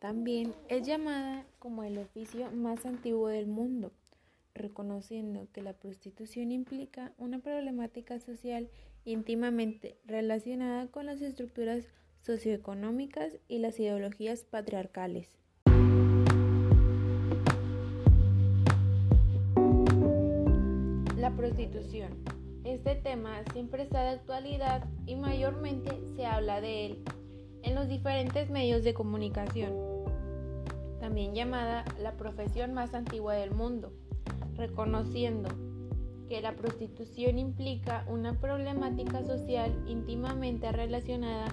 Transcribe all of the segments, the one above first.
También es llamada como el oficio más antiguo del mundo, reconociendo que la prostitución implica una problemática social íntimamente relacionada con las estructuras socioeconómicas y las ideologías patriarcales. La prostitución. Este tema siempre está de actualidad y mayormente se habla de él en los diferentes medios de comunicación, también llamada la profesión más antigua del mundo, reconociendo que la prostitución implica una problemática social íntimamente relacionada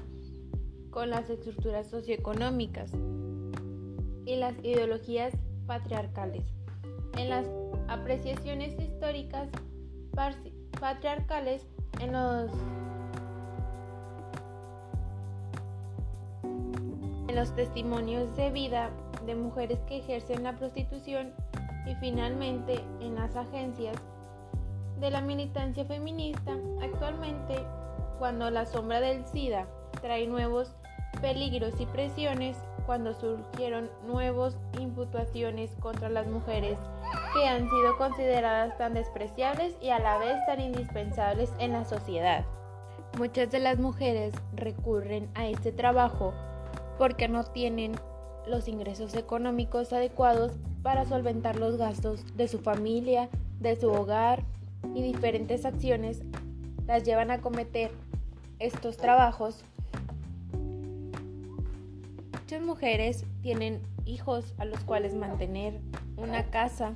con las estructuras socioeconómicas y las ideologías patriarcales. En las apreciaciones históricas patriarcales, en los los testimonios de vida de mujeres que ejercen la prostitución y finalmente en las agencias de la militancia feminista actualmente cuando la sombra del SIDA trae nuevos peligros y presiones cuando surgieron nuevas imputaciones contra las mujeres que han sido consideradas tan despreciables y a la vez tan indispensables en la sociedad. Muchas de las mujeres recurren a este trabajo porque no tienen los ingresos económicos adecuados para solventar los gastos de su familia, de su hogar y diferentes acciones las llevan a cometer estos trabajos. Muchas mujeres tienen hijos a los cuales mantener, una casa.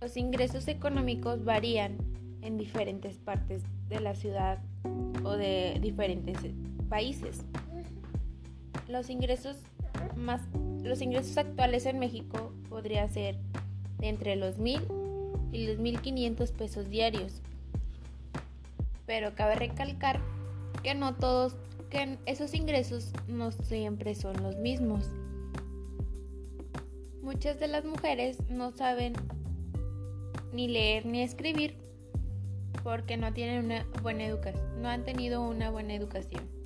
Los ingresos económicos varían en diferentes partes de la ciudad o de diferentes países. Los ingresos más los ingresos actuales en México podría ser de entre los mil y los 1500 pesos diarios. Pero cabe recalcar que no todos que esos ingresos no siempre son los mismos. Muchas de las mujeres no saben ni leer ni escribir porque no tienen una buena educación, no han tenido una buena educación.